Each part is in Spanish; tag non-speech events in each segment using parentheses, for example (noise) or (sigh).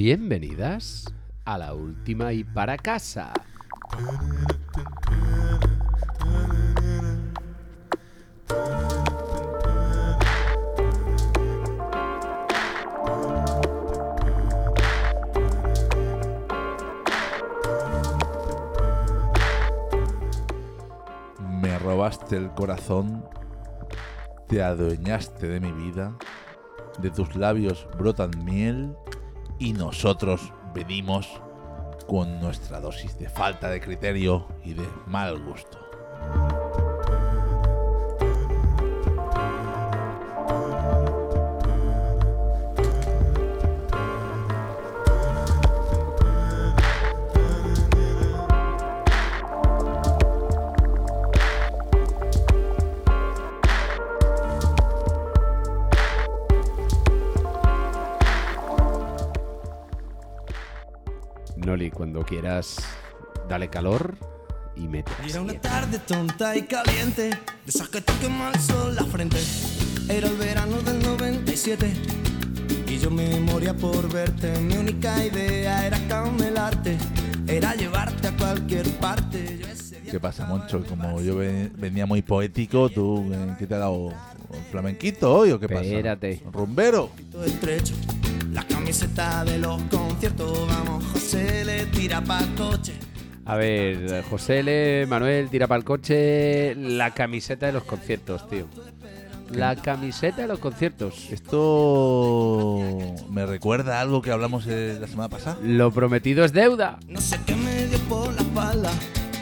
Bienvenidas a la última y para casa. Me robaste el corazón, te adueñaste de mi vida, de tus labios brotan miel y nosotros venimos con nuestra dosis de falta de criterio y de mal gusto. Cuando quieras, dale calor y mete. Era una tarde tonta y caliente, de esas que te quema el sol la frente. Era el verano del 97 y yo me moría por verte. Mi única idea era camelarte, era llevarte a cualquier parte. ¿Qué pasa, Moncho? Como yo ve- venía muy poético, ¿tú qué te ha dado? ¿Un flamenquito hoy o qué pasa? Espérate. ¿Rumbero? todo estrecho. La camiseta de los conciertos, vamos, José le tira pa' coche. A ver, José L. Manuel, tira para el coche la camiseta de los conciertos, tío. La camiseta de los conciertos. Esto me recuerda a algo que hablamos eh, la semana pasada. Lo prometido es deuda. No sé qué me dio por la espalda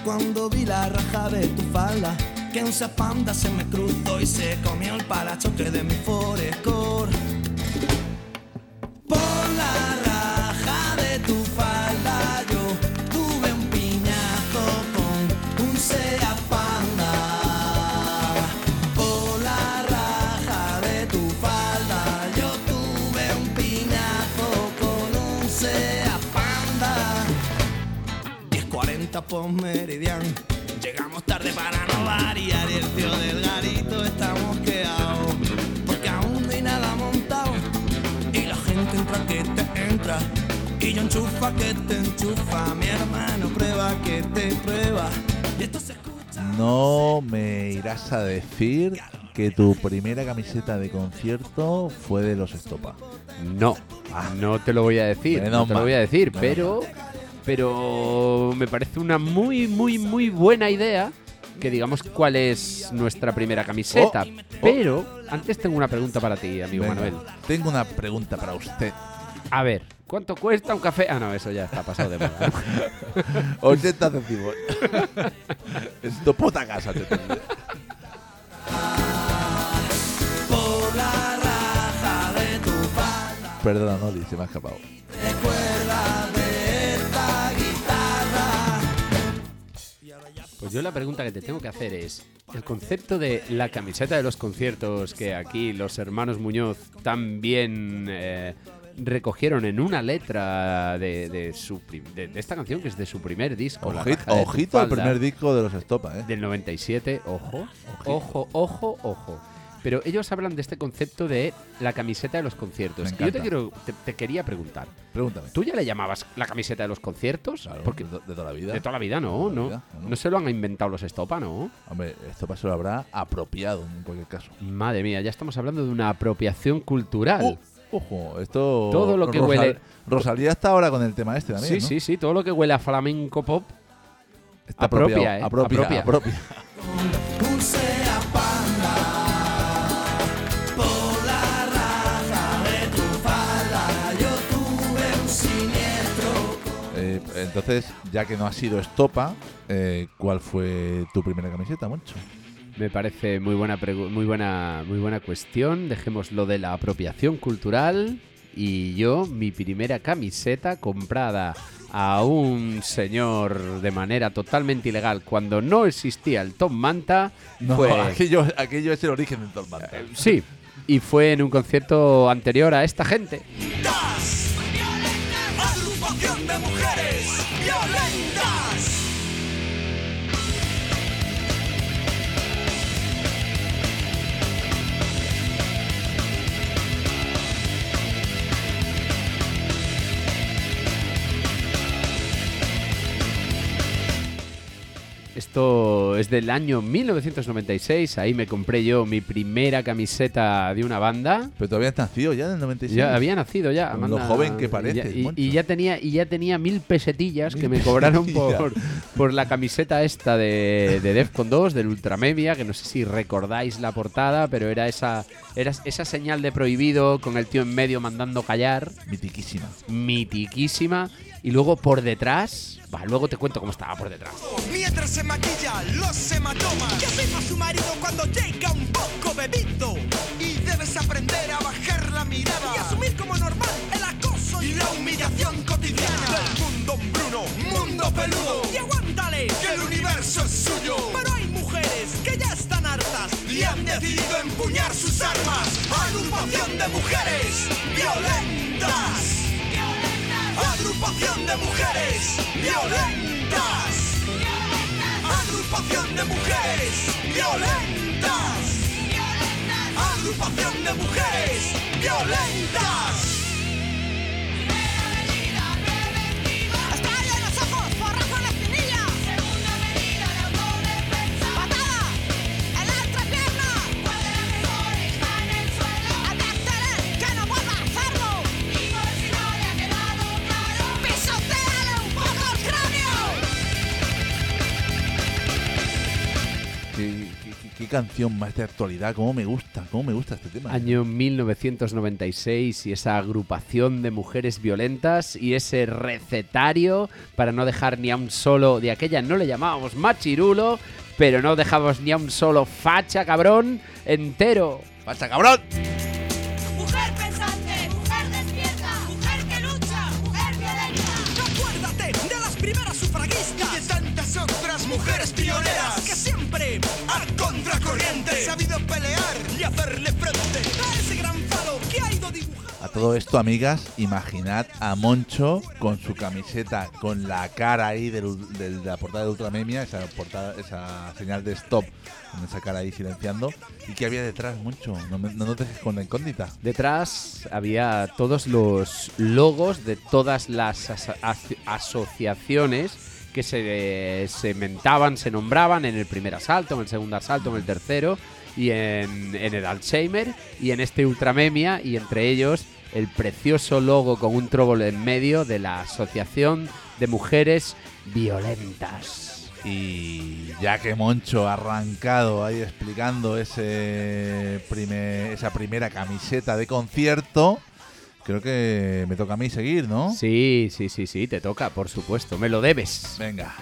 cuando vi la raja de tu falda. Que un panda se me cruzó y se comió el parachoque de mi Forescore. Por la raja de tu falda yo tuve un piñazo con un Seat Panda. Por la raja de tu falda yo tuve un piñazo con un Seat Panda. 10.40 por meridian. Llegamos tarde para no variar y el tío del garito está entra que te entra. Y yo enchufa que te enchufa. Mi hermano prueba que te prueba. Y esto se escucha. No me irás a decir que tu primera camiseta de concierto fue de los Estopa. No, no te lo voy a decir. No te lo voy a decir, pero, pero me parece una muy, muy, muy buena idea que digamos cuál es nuestra primera camiseta. Oh, oh. Pero antes tengo una pregunta para ti, amigo Venga, Manuel. Tengo una pregunta para usted. A ver, ¿cuánto cuesta un café? Ah, no, eso ya está pasado de moda. 80 (laughs) céntimos. (laughs) es tu puta casa, te tendré. Por la raja de tu falda. Perdona, Noli, se me ha escapado. Recuerda Pues yo la pregunta que te tengo que hacer es, el concepto de la camiseta de los conciertos que aquí los hermanos Muñoz también eh, recogieron en una letra de, de su de, de esta canción que es de su primer disco. Ojito, al primer disco de los Estopa, ¿eh? Del 97, ojo, ojo, ojo, ojo. Pero ellos hablan de este concepto de la camiseta de los conciertos. Y yo te, quiero, te, te quería preguntar, Pregúntame. ¿tú ya le llamabas la camiseta de los conciertos? Claro, Porque de, de toda la vida. de toda la vida no, la no. vida, ¿no? No se lo han inventado los Estopa, ¿no? Hombre, Estopa se lo habrá apropiado en cualquier caso. Madre mía, ya estamos hablando de una apropiación cultural. Uh, ojo, esto. Todo lo que huele- Rosalía está ahora con el tema este también. sí, ¿no? sí, sí, todo lo que huele a flamenco pop. Está Apropia, ¿eh? apropia, Apropia. apropia. (laughs) (laughs) Eh, entonces, ya que no ha sido Estopa, eh, ¿cuál fue tu primera camiseta, Moncho? Me parece muy buena, muy buena, muy buena cuestión. Dejemos lo de la apropiación cultural. Y yo, mi primera camiseta comprada a un señor de manera totalmente ilegal cuando no existía el Tom Manta No, fue... (laughs) aquello, aquello es el origen del Tormenta. Eh, Sí, y fue en un concierto anterior a esta gente. ¡Das! Agrupación de mujeres violentas. Esto es del año 1996. Ahí me compré yo mi primera camiseta de una banda. Pero todavía has nacido ya en el 96. Ya había nacido ya. Con lo joven que pareces, Y ya, y- ya tenía y ya tenía mil pesetillas Mil que me cobraron por, por la camiseta esta de, de Defcon 2 del Ultramemia, que no sé si recordáis la portada, pero era esa era esa señal de prohibido con el tío en medio mandando callar, Mitiquísima. mitiquísima, y luego por detrás, va, luego te cuento cómo estaba por detrás. Mientras se maquilla los hematomas Que afirma su marido cuando llega un poco bebido Y debes aprender a bajar la mirada Y asumir como normal el acoso y la humillación cotidiana Del mundo Bruno, mundo peludo. Y aguántale, que el universo es suyo. Pero hay mujeres que ya están hartas Y han decidido empuñar sus armas. Agrupación de mujeres violentas Agrupación de mujeres violentas. Agrupación de mujeres violentas. Agrupación de mujeres violentas. ¿Qué, canción más de actualidad. Cómo me gusta. Cómo me gusta este tema. Año 1996 y esa agrupación de mujeres violentas y ese recetario para no dejar ni a un solo de aquella no le llamábamos machirulo, pero no dejamos ni a un solo facha cabrón entero. ¡Pasa, cabrón! Mujeres pioneras que siempre a contracorriente sabido pelear y hacerle frente a ese gran falo que ha ido dibujando. A todo esto, amigas, imaginad a Moncho con su camiseta, con la cara ahí del- del- de la portada de Ultramemia, esa, portada, esa señal de stop, con esa cara ahí silenciando. ¿Y qué había detrás, Moncho? No, me- no nos dejes con la incógnita. Detrás había todos los logos de todas las as- as- asociaciones que se, se mentaban, se nombraban en el primer asalto, en el segundo asalto, en el tercero y en, el Alzheimer y en este Ultramemia y entre ellos el precioso logo con un tróbol en medio de la Asociación de Mujeres Violentas. Y ya que Moncho ha arrancado ahí explicando ese esa primera camiseta de concierto, creo que me toca a mí seguir, ¿no? Sí, sí, sí, sí, te toca, por supuesto, me lo debes. Venga.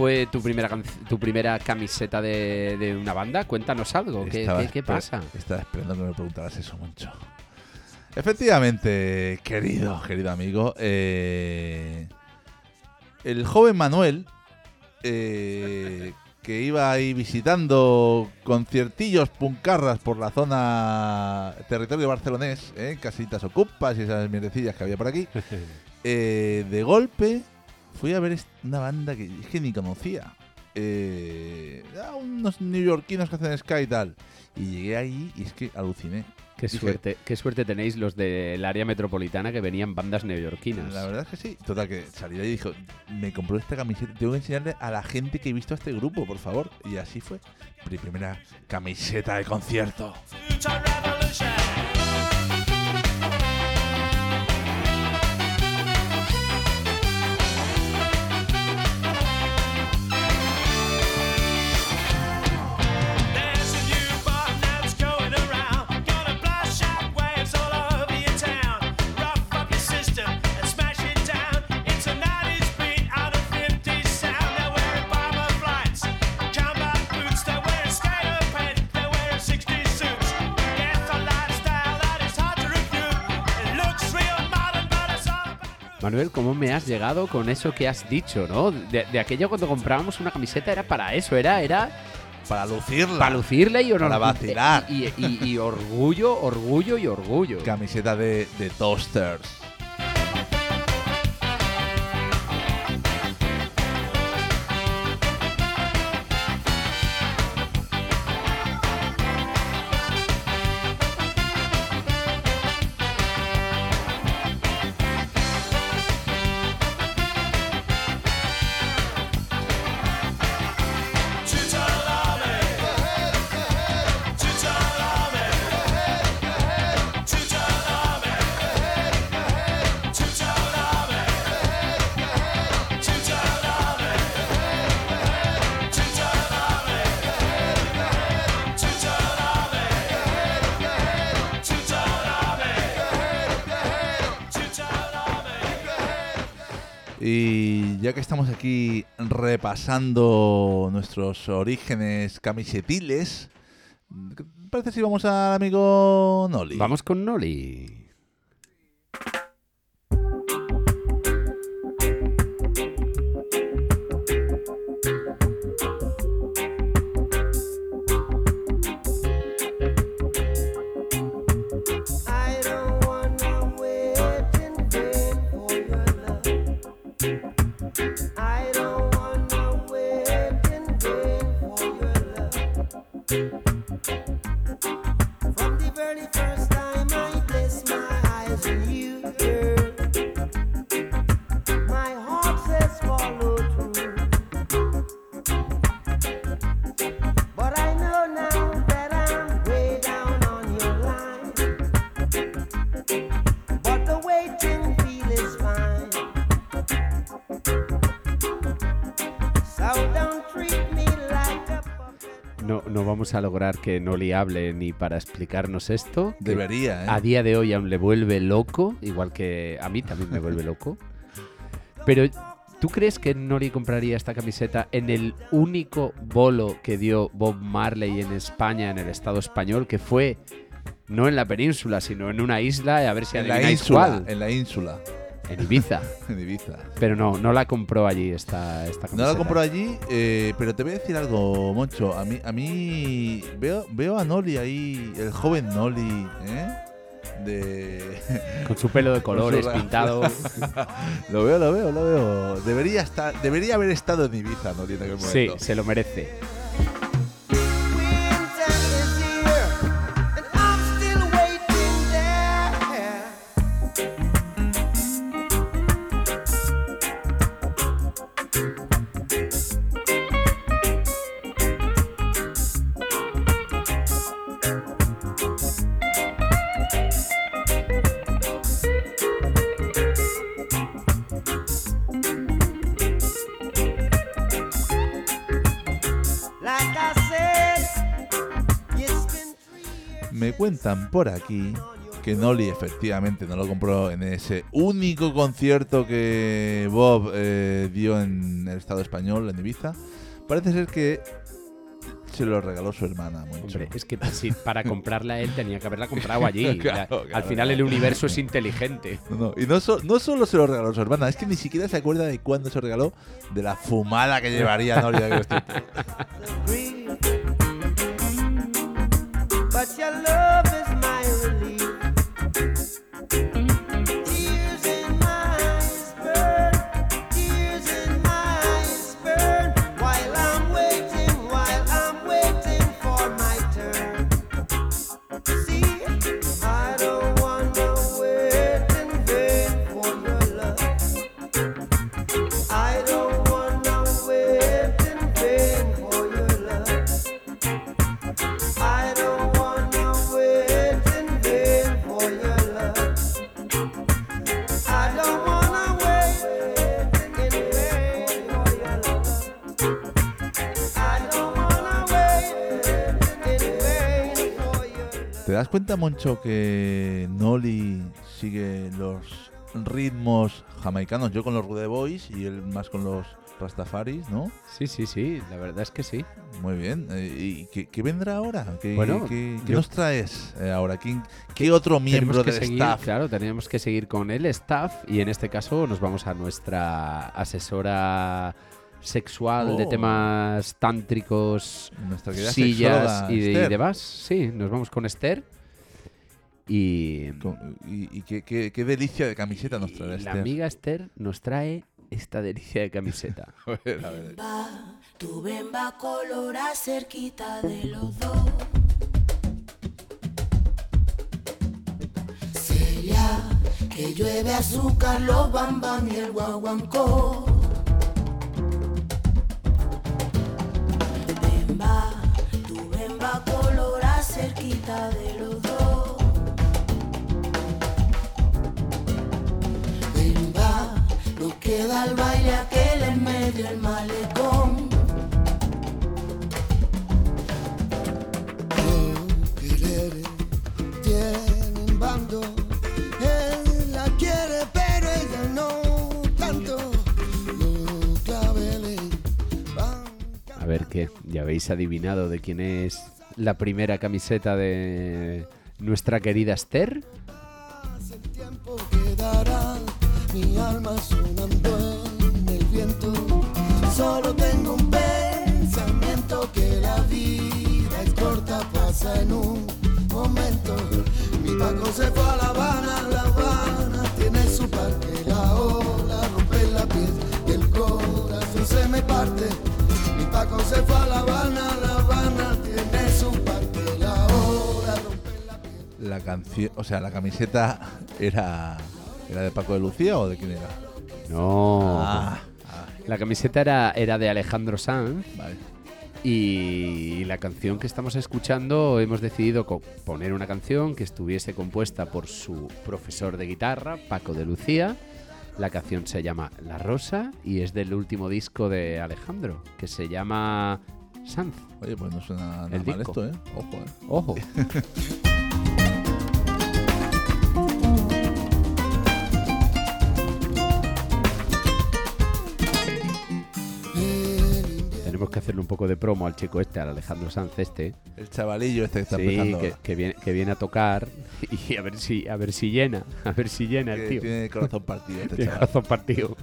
Fue tu primera tu primera camiseta de, de una banda. Cuéntanos algo. ¿Qué, pasa? Estaba esperando que me preguntaras eso, Moncho. Efectivamente, querido, querido amigo, eh, el joven Manuel, eh, que iba ahí visitando conciertillos puncarras por la zona territorio barcelonés, eh, casitas ocupas y esas mierdecillas que había por aquí, (laughs) eh, de golpe fui a ver una banda que es que ni conocía. Eh, unos neoyorquinos que hacen ska y tal. Y llegué ahí y es que aluciné. Qué Dije, suerte, qué suerte tenéis los del área metropolitana que venían bandas neoyorquinas. La verdad es que sí. Total, que salí de ahí y dijo, me compró esta camiseta, tengo que enseñarle a la gente que he visto a este grupo, por favor. Y así fue. Mi primera camiseta de concierto. Me has llegado con eso que has dicho, no? De, de aquello cuando comprábamos una camiseta era para eso, era, era Para lucirla. para lucirla y Para vacilar. Y, y- y orgullo, orgullo y orgullo. Camiseta de, de Toasters. Y ya que estamos aquí repasando nuestros orígenes camisetiles, ¿qué te parece si vamos al amigo Noli? Vamos con Noli. Vamos a lograr que Noli hable ni para explicarnos esto. Debería, ¿eh? A día de hoy aún le vuelve loco, igual que a mí también me vuelve loco. Pero, ¿tú crees que Noli compraría esta camiseta en el único bolo que dio Bob Marley en España, en el Estado español, que fue no en la península, sino en una isla, a ver si en la ínsula, cuál? en la ínsula, En Ibiza. (laughs) en Ibiza. Pero no, no la compró allí esta, esta camiseta. No la compró allí, eh, pero te voy a decir algo, Moncho. A mí, a mí veo, veo a Noli ahí, el joven Noli, ¿eh? De... (laughs) Con su pelo de colores pintado. (laughs) lo veo, lo veo, lo veo. Debería estar, debería haber estado en Ibiza, Noli, en aquel sí, momento. se lo merece. Cuentan por aquí que Noli efectivamente no lo compró en ese único concierto que Bob eh, dio en el Estado español, en Ibiza. Parece ser que se lo regaló su hermana, Moncho. Hombre, es que si para comprarla él tenía que haberla comprado allí. Claro, (laughs) La- claro, Al final claro. el universo es inteligente. No, no, Y no, so- no solo se lo regaló su hermana, es que ni siquiera se acuerda de cuándo se lo regaló, de la fumada que llevaría Noli (laughs) das cuenta, Moncho, que Noli sigue los ritmos jamaicanos? Yo con los Rude Boys y él más con los Rastafaris, ¿no? Sí, sí, sí, la verdad es que sí. Muy bien. Eh, ¿Y qué, qué vendrá ahora? ¿Qué, Bueno, qué- qué yo- nos traes eh, ahora? ¿Quién- ¿Qué otro miembro del seguir, staff? Claro, tenemos que seguir con el staff y en este caso nos vamos a nuestra asesora sexual de Oh. temas tántricos, Nuestra sillas sexóloga, y, de- y demás. Sí, nos vamos con Esther y y y qué, qué- qué delicia de camiseta nos trae la Esther. amiga Esther nos trae esta delicia de camiseta. (laughs) A ver, a ver. Tu bemba colora cerquita de los dos. Celia, que llueve azúcar, los bambam y el guaguancó. Tu bemba colora cerquita de los dos. Bemba, nos queda el baile Qué, ya habéis adivinado de quién es la primera camiseta de nuestra querida Esther. Tiempo quedará mi alma en el viento. Solo tengo un pensamiento que la vida es corta, pasa en un momento. Mi Paco se fue a La Habana, La Habana tiene su parque, la ola rompe la piel y el corazón se me parte. Mi Paco se fue a La Habana, La Habana tiene su canción, o sea, la camiseta era era de Paco de Lucía o de quién era? No. Ah, La camiseta era, era de Alejandro Sanz vale. y la canción que estamos escuchando hemos decidido poner una canción que estuviese compuesta por su profesor de guitarra, Paco de Lucía. La canción se llama La Rosa y es del último disco de Alejandro, que se llama Sanz. Oye, pues no suena nada El mal disco. esto, ¿eh? Ojo, ¿eh? Ojo. (laughs) Tenemos que hacerle un poco de promo al chico este, al Alejandro Sanz este. El chavalillo este que está Sí, empezando que, que viene, que viene a tocar (laughs) y a ver si a ver si llena, (laughs) a ver si llena el tío. tiene el corazón partido este (laughs) Tiene chaval. corazón partido.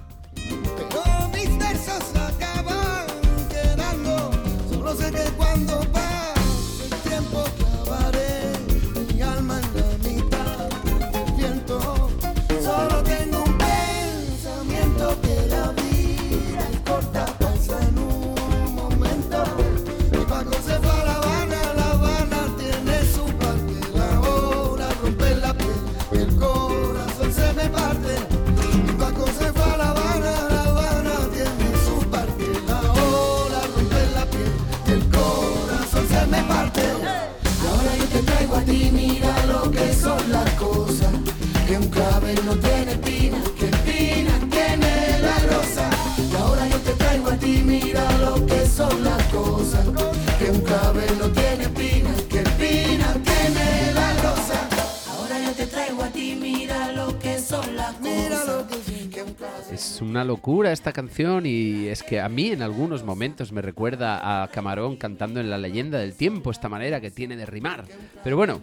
Una locura esta canción y es que a mí en algunos momentos me recuerda a Camarón cantando en La leyenda del tiempo, esta manera que tiene de rimar. Pero bueno,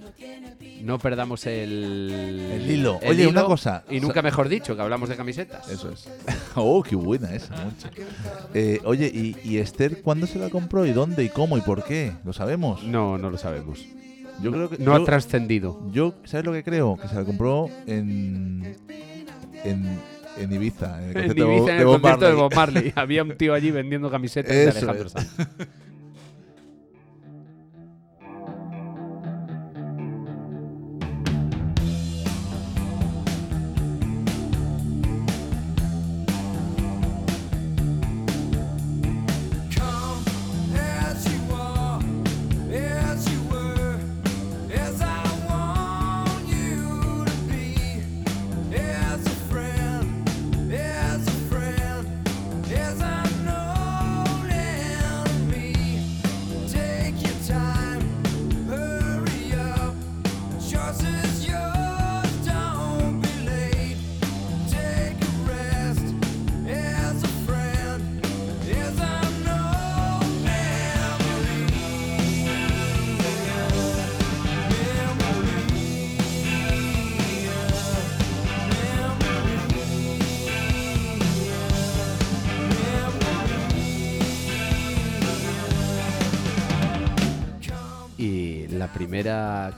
no perdamos el, El hilo. Oye, una cosa. Y nunca mejor dicho, que hablamos de camisetas. Eso es. (laughs) oh, qué buena esa, mucho. Eh, oye, ¿y, y Esther cuándo se la compró y dónde y cómo y por qué? ¿Lo sabemos? No, no lo sabemos. Yo creo que No yo, ha trascendido. yo, ¿sabes lo que creo? Que se la compró en en, en Ibiza, en el En concierto de Ibiza, en Bob- de el Bob concierto de. Bob Marley. Había un tío allí vendiendo camisetas de Eso Alejandro es. Sanz.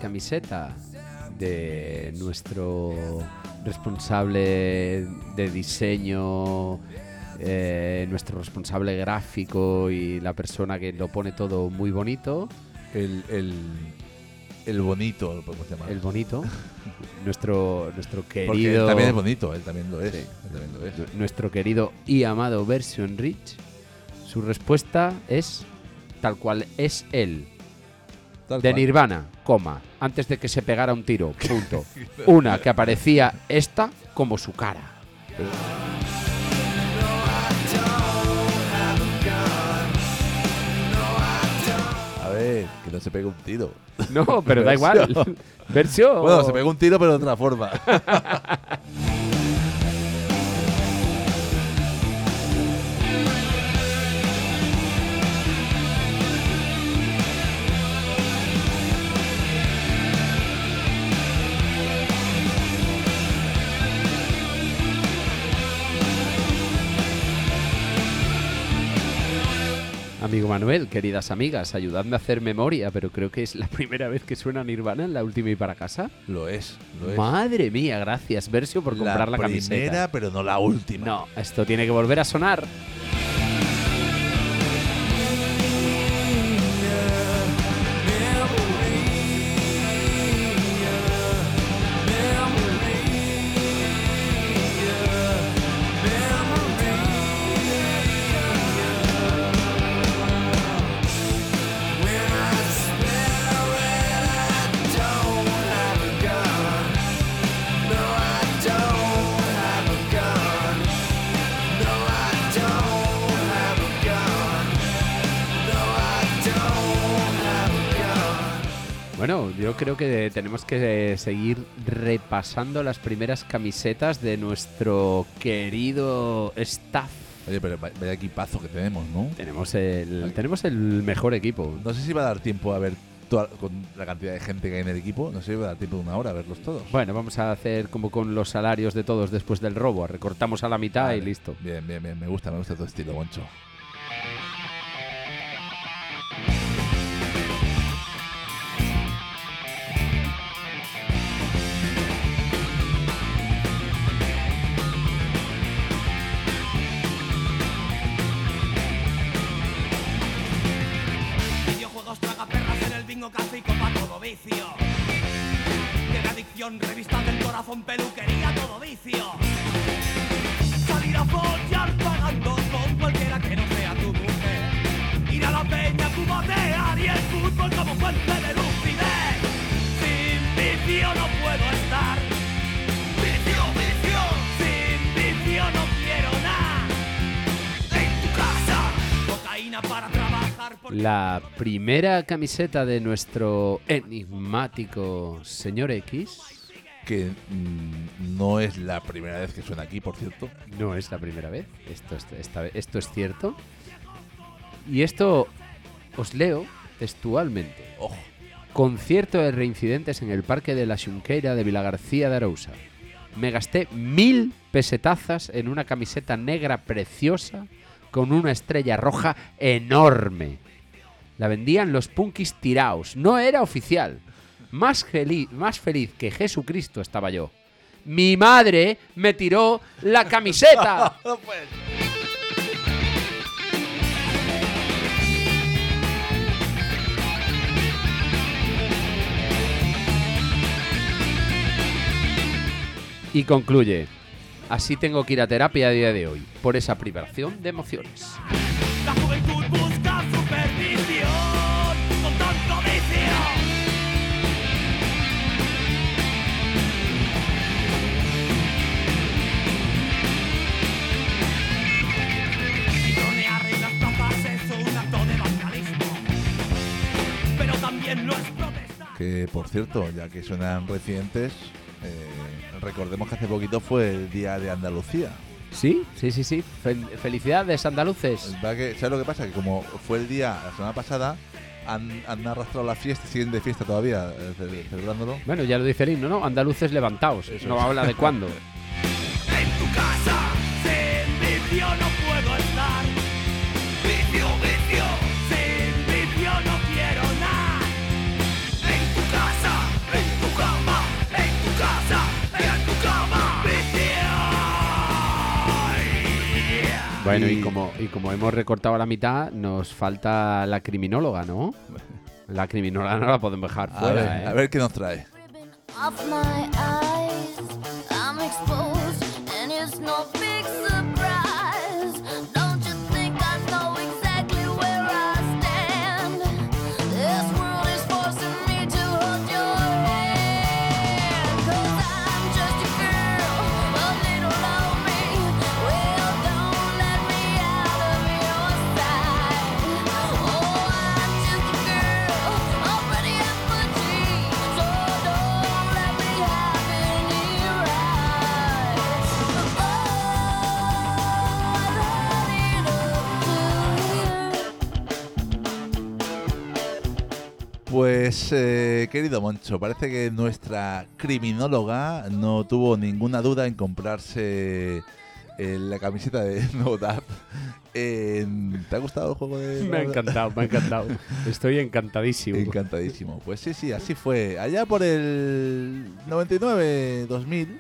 Camiseta de nuestro responsable de diseño, eh, nuestro responsable gráfico y la persona que lo pone todo muy bonito, El, el, el bonito, lo podemos llamar. el bonito, (laughs) nuestro, nuestro Porque él querido, también es bonito, él también lo es. Sí. Él también lo es. nu- nuestro querido y amado Version Rich, su respuesta es tal cual es él. Tal de cual. Nirvana, coma, antes de que se pegara un tiro, punto. Una que aparecía esta como su cara. A ver, que no se pegue un tiro. No, pero da (laughs) igual. Versión. Versión. Bueno, se pegó un tiro, pero de otra forma. (laughs) Amigo Manuel, queridas amigas, ayudadme a hacer memoria, pero creo que es la (laughs) primera vez que suena Nirvana en la última y para casa. lo es, lo es. Madre mía, gracias, Versio, por comprar la, la camiseta. primera, pero no la última. No, esto tiene que volver a sonar. Que que seguir repasando las primeras camisetas de nuestro querido staff. Oye, pero va- vaya equipazo que tenemos, ¿no? Tenemos el, tenemos el mejor equipo. No sé si va a dar tiempo a ver toda- con la cantidad de gente que hay en el equipo. No sé si va a dar tiempo de una hora a verlos todos. Bueno, vamos a hacer como con los salarios de todos después del robo. Recortamos a la mitad y listo. Bien, bien, bien. Me gusta, me gusta tu estilo, Moncho. Primera camiseta de nuestro enigmático señor X Que mm, no es la primera vez que suena aquí, por cierto. no es la primera vez. Esto es, esta vez- esto es cierto. Y esto os leo textualmente. Ojo. Concierto de reincidentes en el Parque de la Xunqueira de Vilagarcía de Arousa. Me gasté mil pesetazas en una camiseta negra preciosa con una estrella roja enorme. La vendían los punkis tiraos. No era oficial. Más, feliz, más feliz que Jesucristo estaba yo. Mi madre me tiró la camiseta. (laughs) Y concluye. Así tengo que ir a terapia a día de hoy, por esa privación de emociones. Que por cierto, ya que suenan residentes, eh, recordemos que hace poquito fue el día de Andalucía. Sí, sí, sí, sí. Fel- felicidades, andaluces. Que- ¿Sabes lo que pasa? Que como fue el día la semana pasada, han, han arrastrado la fiesta, siguen de fiesta todavía, eh, ce- celebrándolo. Bueno, ya lo dice el himno, ¿no? Andaluces levantaos. Eso no es. habla de cuándo. (laughs) Bueno, y Y- como, y como hemos recortado a la mitad, nos falta la criminóloga, ¿no? La criminóloga no la podemos dejar A fuera, ver, ¿eh? a ver qué nos trae. Off my eyes, I'm exposed, and it's no big Pues, eh, querido Moncho, parece que nuestra criminóloga no tuvo ninguna duda en comprarse eh, la camiseta de No Doubt. En- ¿Te ha gustado el juego de Me ha encantado, me ha encantado. Estoy encantadísimo. Encantadísimo. Pues sí, sí, así fue. Allá por el 99, 2000.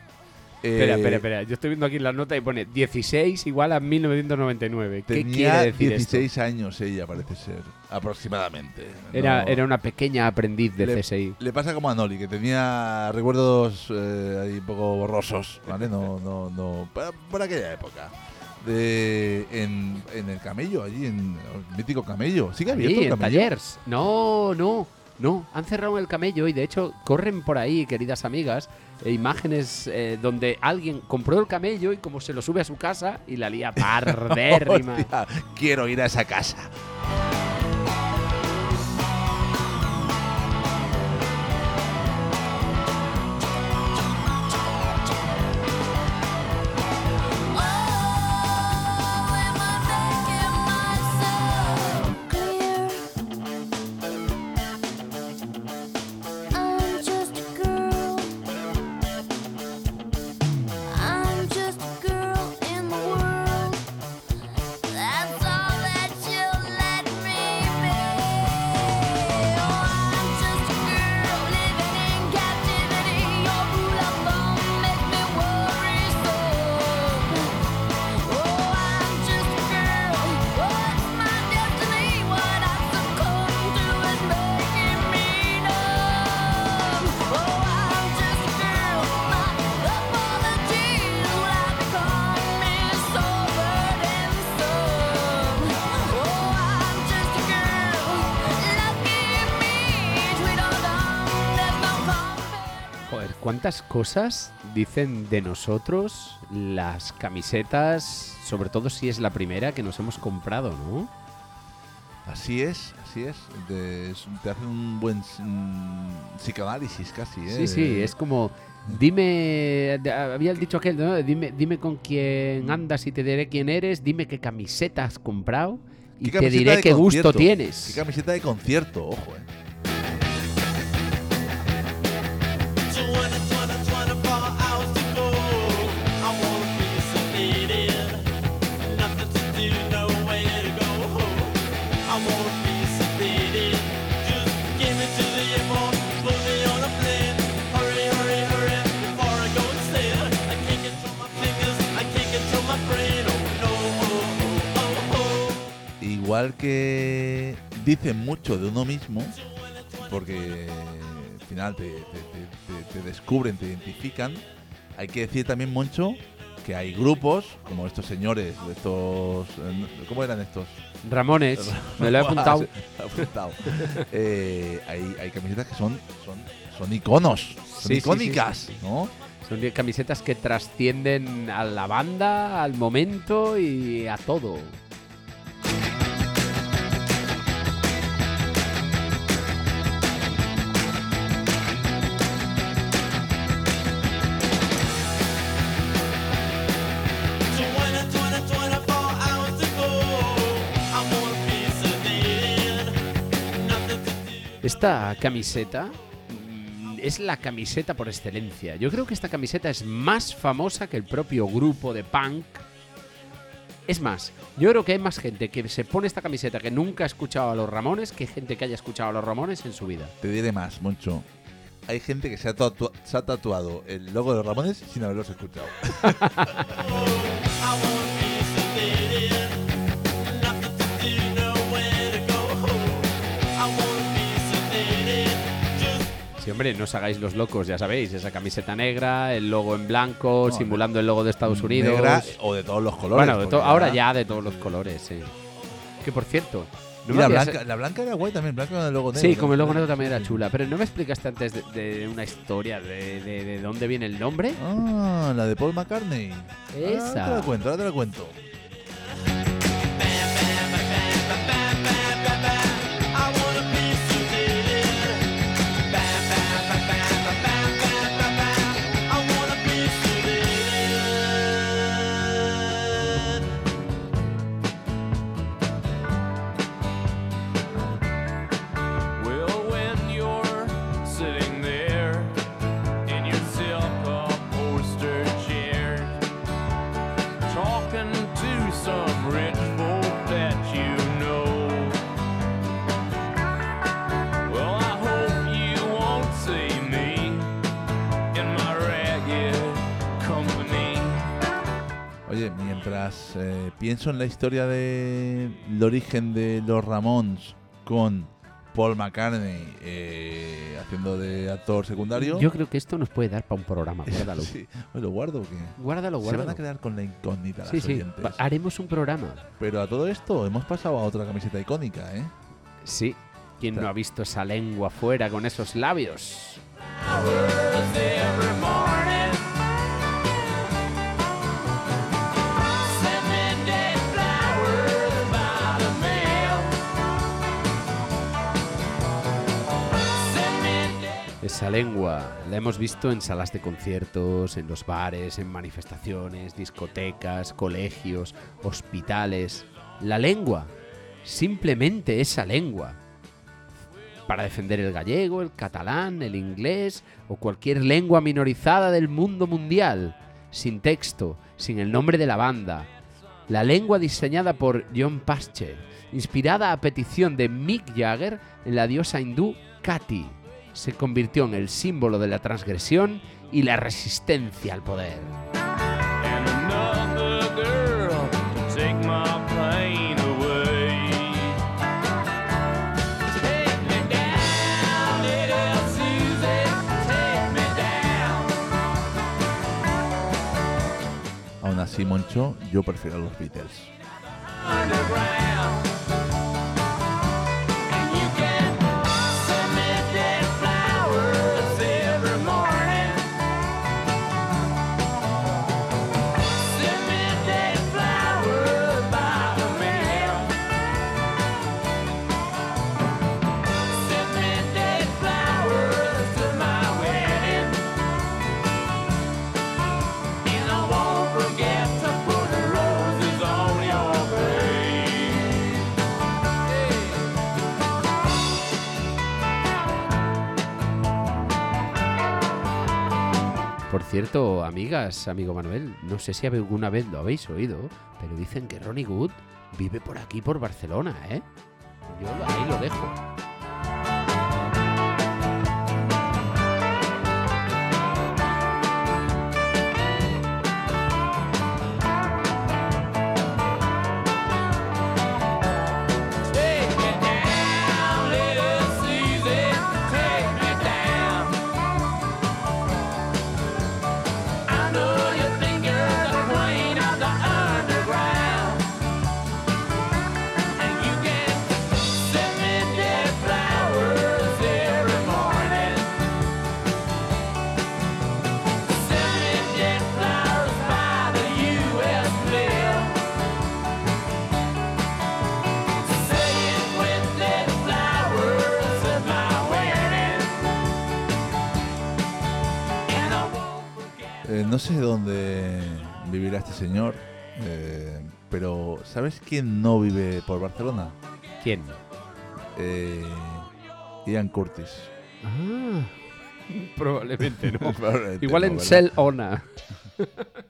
Espera, eh, espera, espera. Yo estoy viendo aquí la nota y pone 16 igual a 1999. ¿Qué quiere decir 16 años ella, parece ser. Aproximadamente. esto? Era, No- era una pequeña aprendiz de Le- CSI. Le pasa como a Noli, que tenía recuerdos eh, ahí un poco borrosos, ¿vale? No, no, no. Por, por aquella época. De, en, en el camello, allí, en el mítico camello. ¿Sigue abierto el en camello? Tallers. No, no, no. Han cerrado el camello y de hecho corren por ahí, queridas amigas, eh, imágenes eh, donde alguien compró el camello y como se lo sube a su casa y la lía pardérrima. (laughs) Hostia, quiero ir a esa casa. ¿Cuántas cosas dicen de nosotros las camisetas, sobre todo si es la primera que nos hemos comprado, ¿no? Así es, así es. Te, te hace un buen mm, psicoanálisis casi, ¿eh? Sí, sí, es como dime, había dicho aquel, ¿no? Dime, dime con quién andas y te diré quién eres, dime qué camiseta has comprado y ¿Qué te diré qué gusto concierto? tienes. ¿Qué camiseta de concierto? Ojo, eh. Igual que dicen mucho de uno mismo, porque al final te, te- te- te- descubren, te identifican, hay que decir también, Moncho, que hay grupos, como estos señores, estos... eh, ¿Cómo eran estos? Ramones, (laughs) me lo he apuntado. Apuntado. Eh, hay, hay camisetas que son, son, son iconos, son Sí, icónicas, sí, sí. ¿no? Son camisetas que trascienden a la banda, al momento y a todo. Esta camiseta mm, es la camiseta por excelencia. Yo creo que esta camiseta es más famosa que el propio grupo de punk. Es más, yo creo que hay más gente que se pone esta camiseta que nunca ha escuchado a los Ramones que gente que haya escuchado a los Ramones en su vida. Te diré más, Moncho. Hay gente que se ha, se ha tatuado el logo de los Ramones sin haberlos escuchado. (laughs) (laughs) hombre, no os hagáis los locos, ya sabéis, esa camiseta negra, el logo en blanco, simulando el logo de Estados Unidos. Negra o de todos los colores. bueno, de to- porque ahora ya de todos los colores, sí. Que por cierto, no la blanca, la blanca era guay también, blanca con el logo negro. Sí, como el logo negro también era chula, pero no me explicaste antes de, de una historia de, de- de dónde viene el nombre. Ah, la de Paul McCartney. Esa. Ahora te la cuento, ahora te la cuento. Mientras eh, pienso en la historia del origen de los Ramones con Paul McCartney eh, haciendo de actor secundario. Yo creo que esto nos puede dar para un programa, (laughs) guárdalo. Sí, ¿me lo guardo o qué? Guárdalo, Se van guárdalo. a quedar con la incógnita Sí, las sí, oyentes. haremos un programa. Pero a todo esto hemos pasado a otra camiseta icónica, ¿eh? Sí. ¿Quién no ha visto esa lengua fuera con esos labios? Esa lengua la hemos visto en salas de conciertos, en los bares, en manifestaciones, discotecas, colegios, hospitales. La lengua, simplemente esa lengua. Para defender el gallego, el catalán, el inglés o cualquier lengua minorizada del mundo mundial, sin texto, sin el nombre de la banda. La lengua diseñada por John Pasche, inspirada a petición de Mick Jagger en la diosa hindú Kati, se convirtió en el símbolo de la transgresión y la resistencia al poder. Aún así, Moncho, yo prefiero a los Beatles. Cierto, amigas, amigo Manuel, no sé si alguna vez lo habéis oído, pero dicen que Ronnie Wood vive por aquí, por Barcelona, ¿eh? Yo ahí lo dejo. Sé dónde vivirá este señor, eh, pero ¿sabes quién no vive por Barcelona? ¿Quién? Eh, Ian Curtis. Ah, probablemente no. (laughs) Probablemente Igual no, en ¿verdad? Sel Ona. (laughs)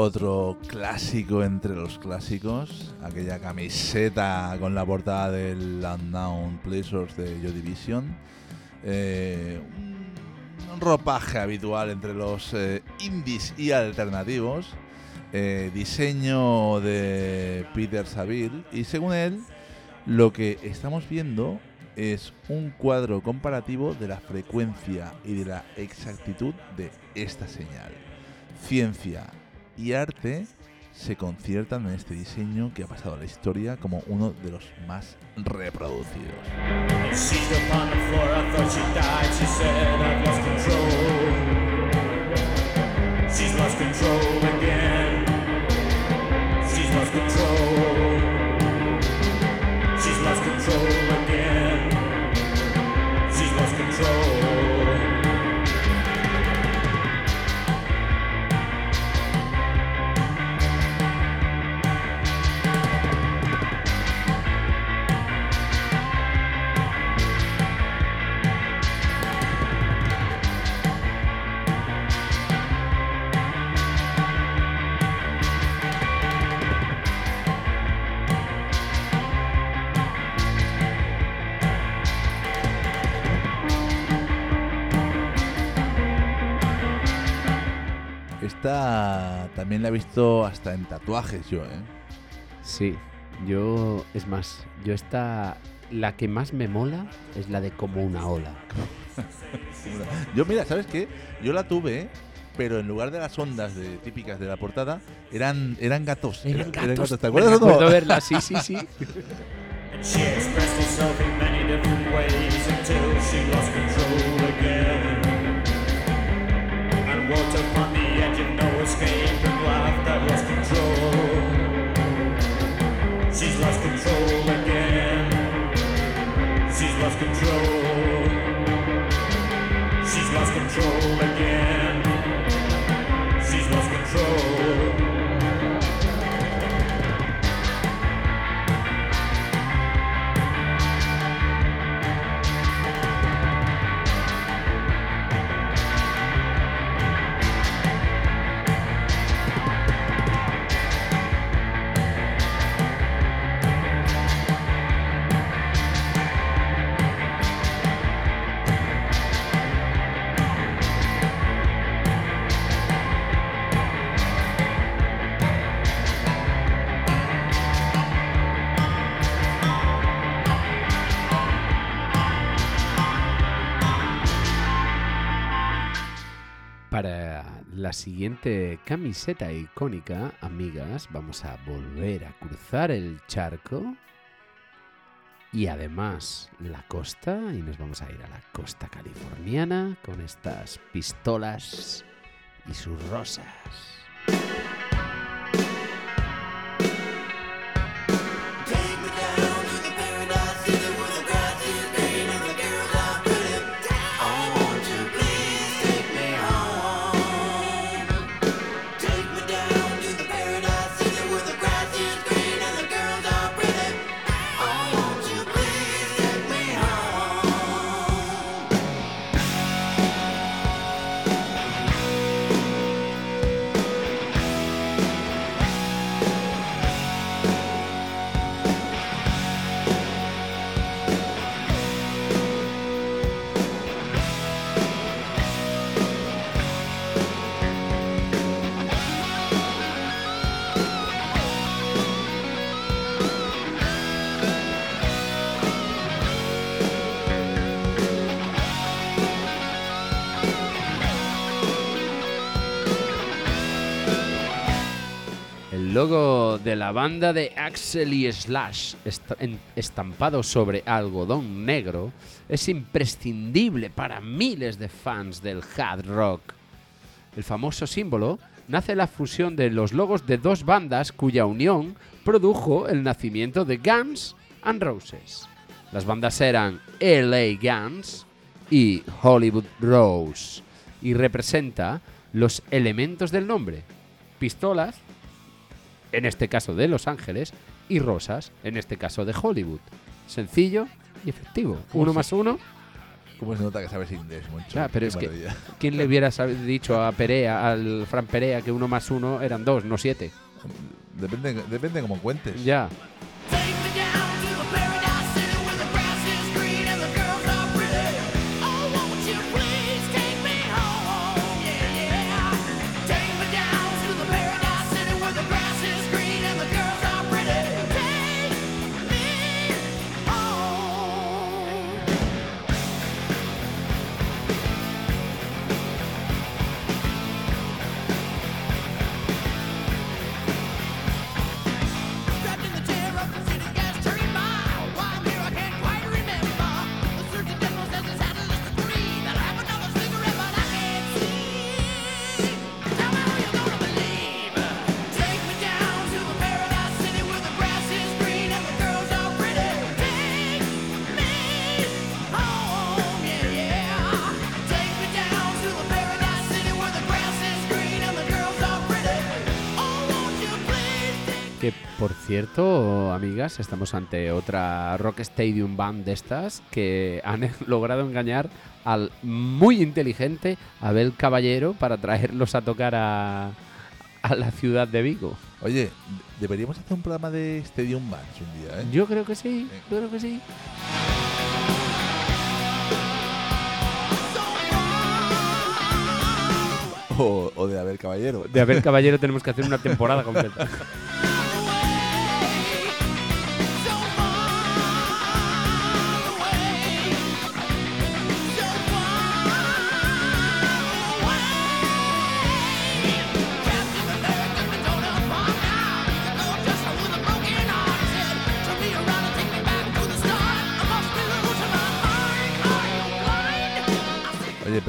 Otro clásico entre los clásicos, aquella camiseta con la portada del Unknown Pleasures de Joy Division. Eh, un ropaje habitual entre los eh, indies y alternativos. Eh, diseño de Peter Saville. Y según él, lo que estamos viendo es un cuadro comparativo de la frecuencia y de la exactitud de esta señal. Ciencia y arte se conciertan en este diseño que ha pasado a la historia como uno de los más reproducidos. Esta también la he visto hasta en tatuajes yo, ¿eh? Sí, yo, es más, yo esta, la que más me mola es la de como una ola. (laughs) Yo, mira, ¿sabes qué? Yo la tuve, pero en lugar de las ondas de, típicas de la portada, eran, eran gatos. Eran gatos. ¿Te acuerdas Me o no? verla, sí, sí, sí. Siguiente camiseta icónica, amigas, vamos a volver a cruzar el charco y además la costa y nos vamos a ir a la costa californiana con estas pistolas y sus rosas. Logo de la banda de Axel y Slash, estampado sobre algodón negro, es imprescindible para miles de fans del hard rock. El famoso símbolo nace la fusión de los logos de dos bandas cuya unión produjo el nacimiento de Guns N' Roses. Las bandas eran LA Guns y Hollywood Rose y representa los elementos del nombre. Pistolas, en este caso de Los Ángeles, y rosas, en este caso de Hollywood. Sencillo y efectivo. Uno más uno. ¿Cómo se nota que sabes inglés, Moncho? Ya, pero Qué es que-. ¿Quién le hubiera dicho a Perea, al Fran Perea, que uno más uno eran dos, no siete? Depende, depende cómo cuentes. Ya. Cierto, amigas, estamos ante otra Rock Stadium Band de estas que han (laughs) logrado engañar al muy inteligente Abel Caballero para traerlos a tocar a, a la ciudad de Vigo. Oye, deberíamos hacer un programa de Stadium Bands un día, ¿eh? Yo creo que sí, yo creo que sí. O, o de Abel Caballero. De Abel (laughs) Caballero tenemos que hacer una temporada completa. (laughs)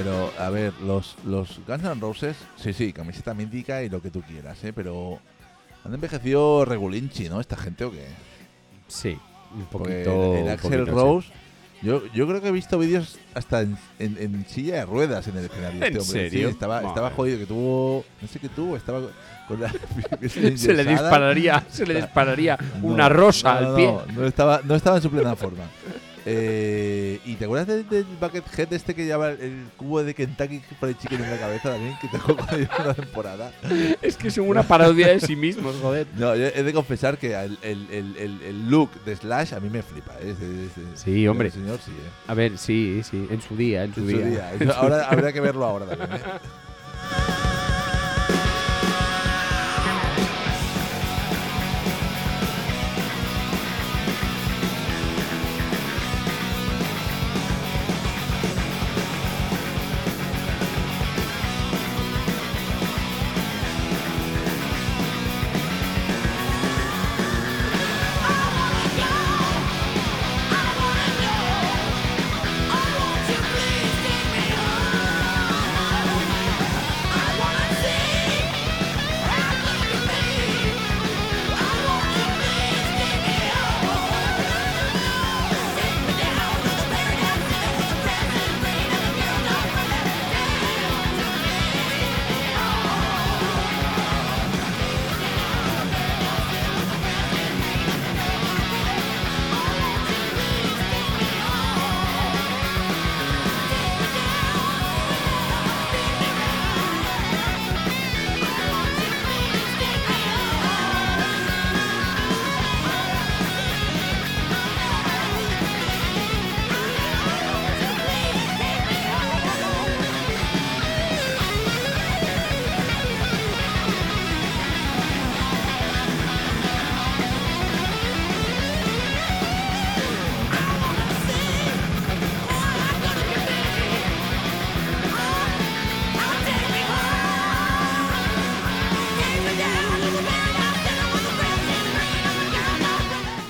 pero a ver, los, los Guns N' Roses, sí, sí, camiseta mítica y lo que tú quieras, ¿eh? Pero han envejecido regulinchi, ¿no? Esta gente o qué? Sí, un poquito. el, Axel poquito, sí. Rose, yo, yo creo que he visto vídeos hasta en, en- en silla de ruedas en el escenario. ¿En este hombre. serio? Sí, estaba, estaba jodido, que tuvo, no sé qué tuvo, estaba con la (laughs) Se le dispararía, se le dispararía (laughs) No, una rosa no, al pie. No, no estaba, no estaba en su plena forma. (laughs) Eh, ¿Y te acuerdas del, del Buckethead este que lleva el, cubo de Kentucky Fried Chicken en la cabeza también? Que tocó una temporada. Es que son una parodia de sí mismos, joder. No, yo he de confesar que el, el, el, el- look de Slash a mí me flipa. ¿eh? Sí, hombre. Señor sí, ¿eh? A ver, sí, sí, en su día, en su, En su día. día. Eso Ahora (laughs) habría que verlo ahora también.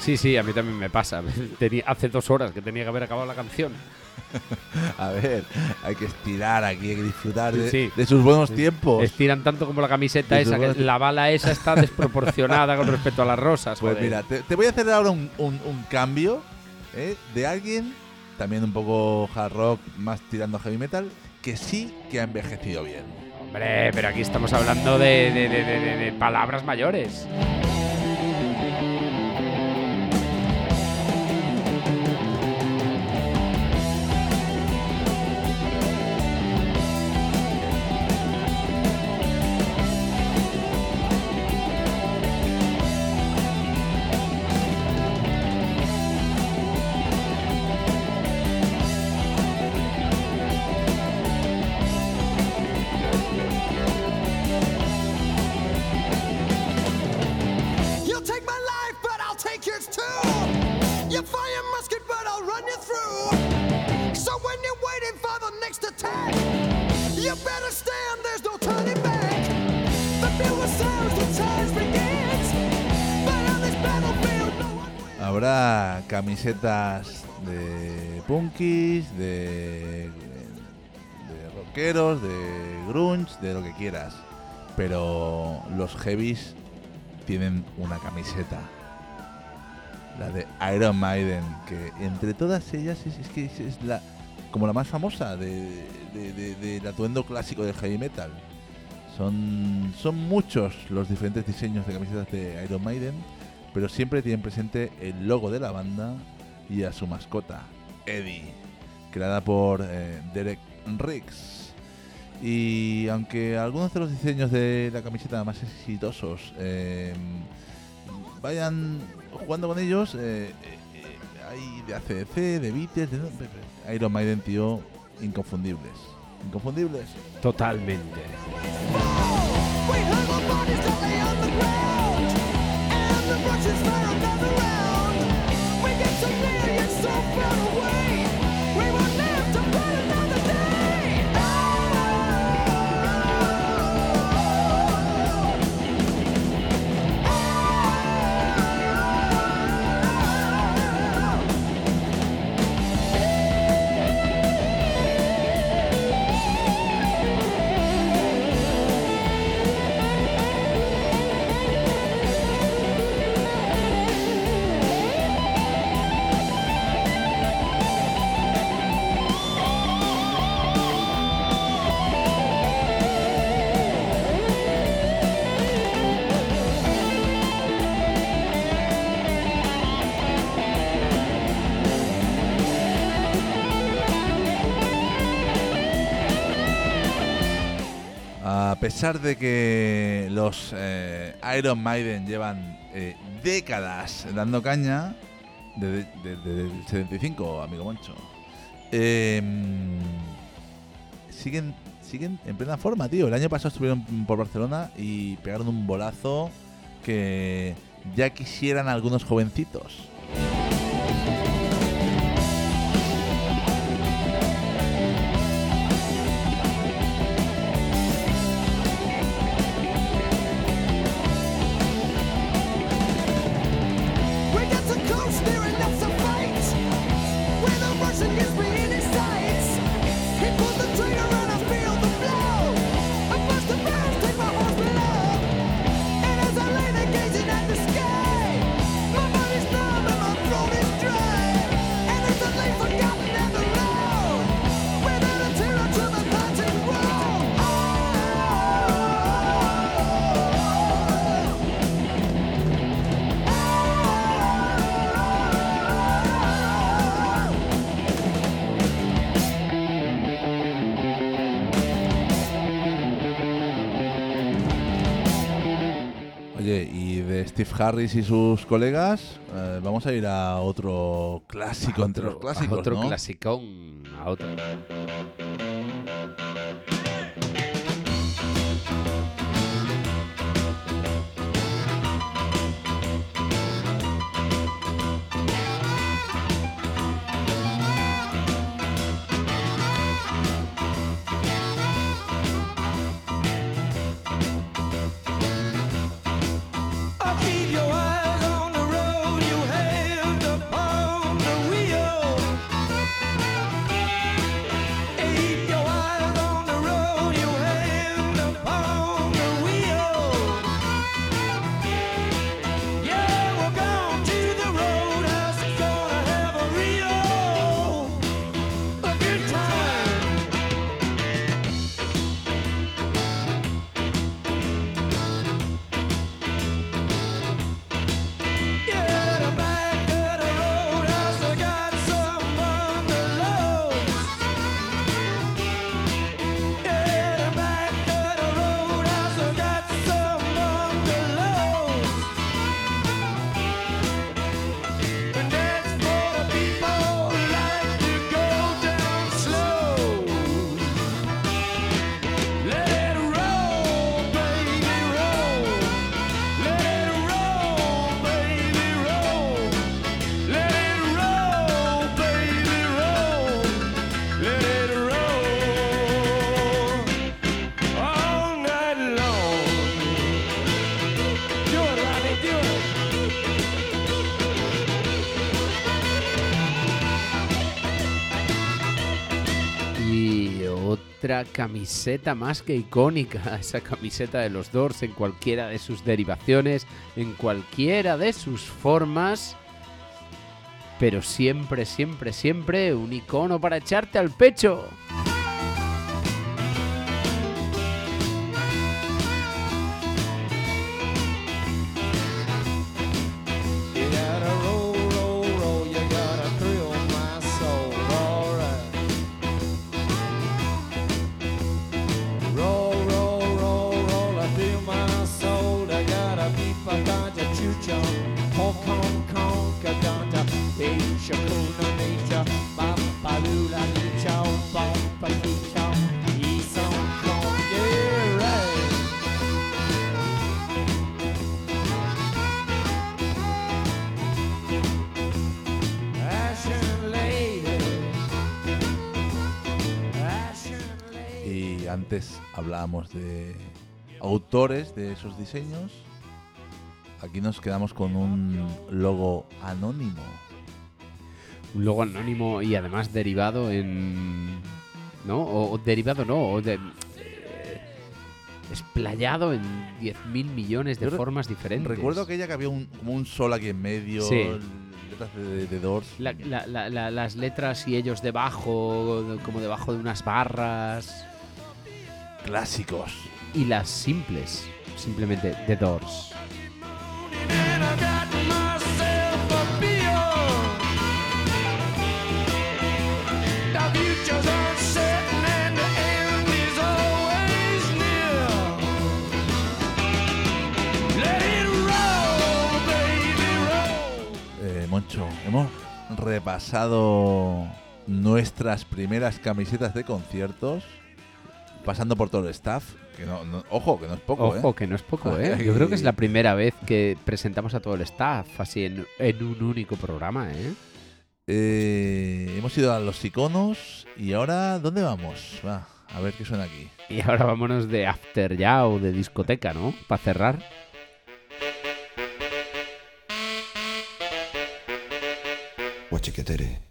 Sí, sí, a mí también me pasa. (laughs) Tenía, hace dos horas que tenía que haber acabado la canción. (laughs) A ver, hay que estirar aquí, hay que disfrutar de, Sí. de sus buenos tiempos. Estiran tanto como la camiseta esa, que la bala esa está desproporcionada con respecto a las rosas. Pues joder. mira, te, te voy a hacer ahora un, un- un cambio ¿eh? de alguien también un poco hard rock, más tirando a heavy metal, que sí que ha envejecido bien. Hombre, pero aquí estamos hablando de- de- de palabras mayores. Camisetas de punkis, de, rockeros, de grunge, de lo que quieras. Pero los heavies tienen una camiseta. La de Iron Maiden, que entre todas ellas es, que es, la como la más famosa de- del atuendo clásico del heavy metal. Son, son muchos los diferentes diseños de camisetas de Iron Maiden, pero siempre tienen presente el logo de la banda y a su mascota, Eddie, creada por eh, Derek Riggs. Y aunque algunos de los diseños de la camiseta más exitosos eh, vayan jugando con ellos, eh, eh, hay de ACDC, de Beatles, de Iron Maiden, tío, inconfundibles. Inconfundibles. Totalmente. We pesar de que los eh, Iron Maiden llevan eh, décadas dando caña, desde el 75, amigo Moncho, eh, siguen, siguen en plena forma, tío. El año pasado estuvieron por Barcelona y pegaron un bolazo que ya quisieran algunos jovencitos. Harris y sus colegas, eh, vamos a ir a otro clásico entre los clásicos, a otro ¿no? clasicón. A otro. Camiseta más que icónica, (laughs) esa camiseta de los Doors en cualquiera de sus derivaciones, en cualquiera de sus formas, pero siempre, siempre, siempre un icono para echarte al pecho. Hablábamos de autores de esos diseños. Aquí nos quedamos con un logo anónimo. Un logo anónimo y además derivado en... ¿No? O, o derivado no, o de, eh, explayado en 10.000 millones de Yo formas diferentes. Recuerdo aquella que había un, como un sol aquí en medio, Sí. letras de, de Doors. La- la- la- la- las letras y ellos debajo, como debajo de unas barras. Clásicos. Y las simples, simplemente The Doors. Eh, Moncho, hemos repasado nuestras primeras camisetas de conciertos, pasando por todo el staff. Que no, no- ojo, que no es poco, Ojo, ¿eh? que no es poco, (laughs) ¿eh? ay, Yo creo que es la primera vez que presentamos a todo el staff así en, en un único programa, ¿eh? Eh, Hemos ido a los iconos y ahora, ¿dónde vamos? Va, a ver qué suena aquí. Y ahora vámonos de after ya o de discoteca, ¿no? Para cerrar. Guachiquetere.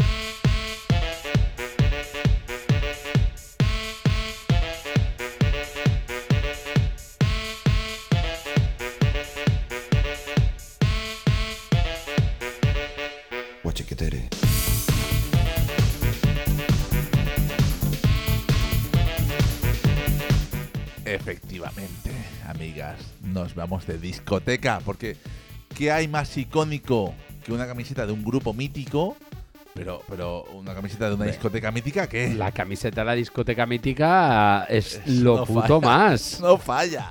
Efectivamente, amigas, nos vamos de discoteca, porque ¿qué hay más icónico que una camiseta de un grupo mítico? Pero, pero una camiseta de una discoteca mítica, ¿qué? La camiseta de la discoteca mítica es Es- lo no puto falla. más. (laughs) No falla.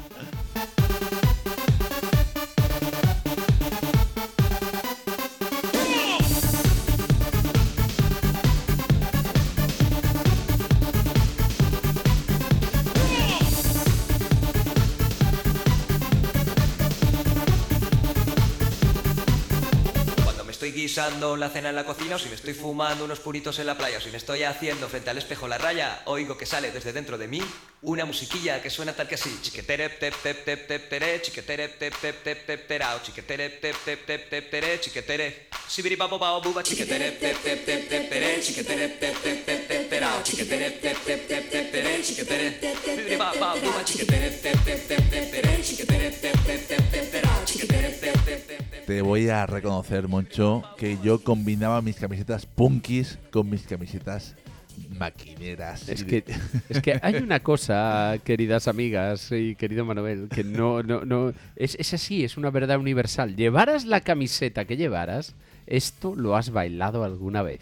Estoy guisando la cena en la cocina o si me estoy fumando unos puritos en la playa o si me estoy haciendo frente al espejo la raya, oigo que sale desde dentro de mí una musiquilla que suena tal que así. Chiquetere tep tep tep tep tere, chiquetere tep tep tep tep terao, chiquetere tep tep tep tep tere, chiquetere. Sibiri papo pao buba, chiquetere tep tep tep tep tere, chiquetere tep tep tep tep terao, chiquetere tep tep tep tep tere, chiquetere. Sibiri pa pa buba, chiquetere tep tep tep tep tere, chiquetere tep tep tep tep terao, chiquetere tep tep tep tep Te voy a reconocer, Moncho, que yo combinaba mis camisetas punkis con mis camisetas maquineras. Es que hay una cosa, queridas amigas y querido Manuel, que no, no, no. Es, es así, es una verdad universal. Llevaras la camiseta que llevaras, esto lo has bailado alguna vez.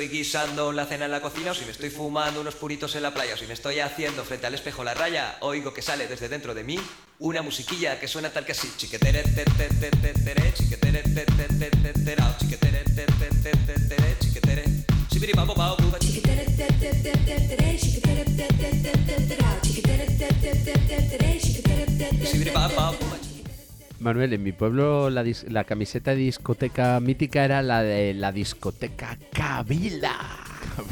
Estoy guisando la cena en la cocina o si me estoy fumando unos puritos en la playa o si me estoy haciendo frente al espejo la raya, oigo que sale desde dentro de mí una musiquilla que suena tal que así. Chiquetere te te te te tere, chiquetere te te te te chiquetere te te te te tere, chiquetere. Pa pa buba, chiquetere. Manuel, en mi pueblo la, dis- la camiseta de discoteca mítica era la de la discoteca Kabila.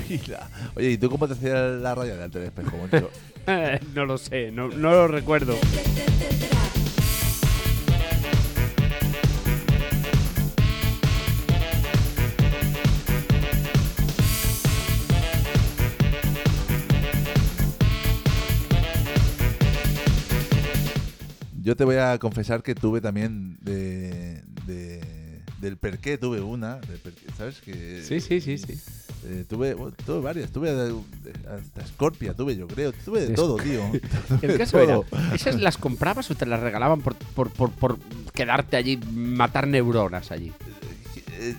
Mira. Oye, ¿y tú cómo te hacías la raya delante del espejo, Moncho? (laughs) no lo sé, no, no lo recuerdo. Yo te voy a confesar que tuve también de, de- del perqué tuve una, del perqué, ¿sabes? Que, Sí, sí, sí, sí. eh, tuve, bueno, tuve varias, tuve hasta Scorpia, tuve yo creo, tuve de todo, tío. (laughs) El caso era, ¿esas las comprabas o te las regalaban por, por, por, por quedarte allí, matar neuronas allí? Eh,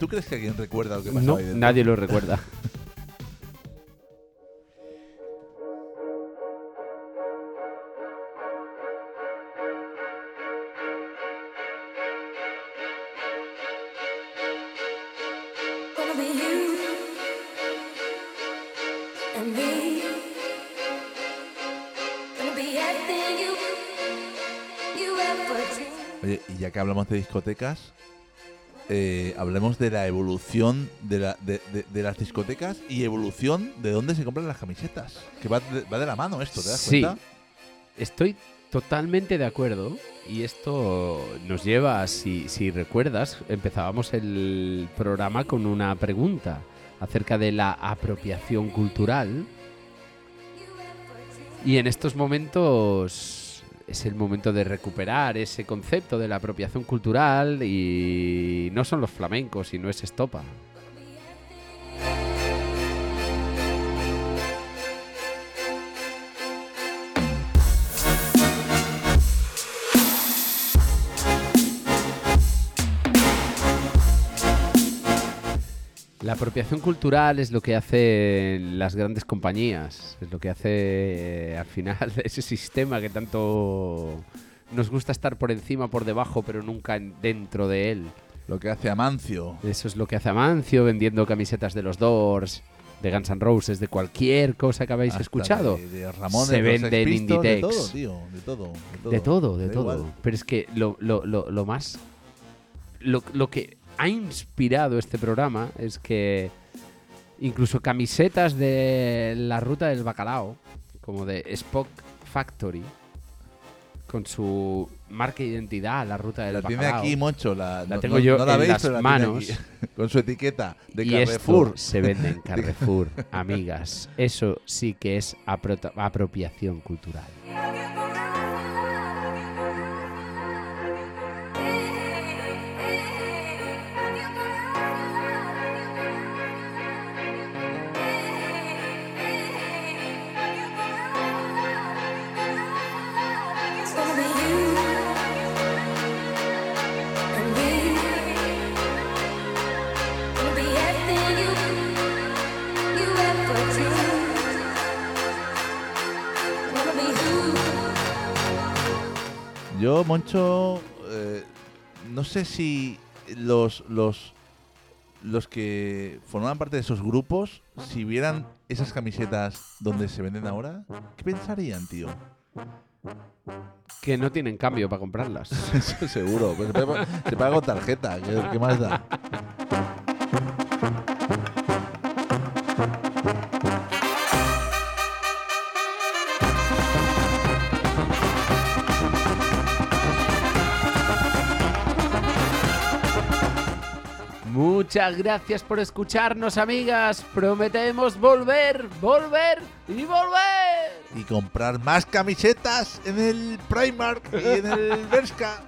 ¿Tú crees que alguien recuerda lo que pasaba No, ahí nadie lo recuerda. Que hablamos de discotecas, eh, hablemos de la evolución de, la, de, de- de las discotecas y evolución de dónde se compran las camisetas. Que va de, va de la mano esto, ¿te das Sí. cuenta? Estoy totalmente de acuerdo y esto nos lleva, si, si recuerdas, empezábamos el programa con una pregunta acerca de la apropiación cultural y en estos momentos es el momento de recuperar ese concepto de la apropiación cultural y no son los flamencos, sino es estopa. La apropiación cultural es lo que hacen las grandes compañías, es lo que hace eh, al final (laughs) ese sistema que tanto nos gusta estar por encima, por debajo, pero nunca en- dentro de él. Lo que hace Amancio. Eso es lo que hace Amancio vendiendo camisetas de los Doors, de Guns N' Roses, de cualquier cosa que habéis hasta escuchado. De, de Ramones, Se vende en Pistols, de Inditex. todo, tío. De todo. De todo. De todo, de todo. Pero es que lo, lo- lo- lo más. Lo, lo que ha inspirado este programa es que incluso camisetas de la ruta del bacalao, como de Spock Factory, con su marca de identidad, la ruta del La tiene bacalao. aquí, Moncho. La, tengo no- yo no la en veis, las pero la tiene manos. aquí, (laughs) con su etiqueta de y Carrefour. esto se vende en (laughs) Carrefour, amigas. Eso sí que es apro- apropiación cultural. Moncho, eh, no sé si los, los, los que formaban parte de esos grupos, si vieran esas camisetas donde se venden ahora, ¿qué pensarían, tío? Que no tienen cambio para comprarlas. (laughs) Eso seguro. Pues se, paga, se paga con tarjeta. ¿Qué, qué más da? Muchas gracias por escucharnos, amigas. Prometemos volver, volver y volver. Y comprar más camisetas en el Primark y en el (laughs) Bershka.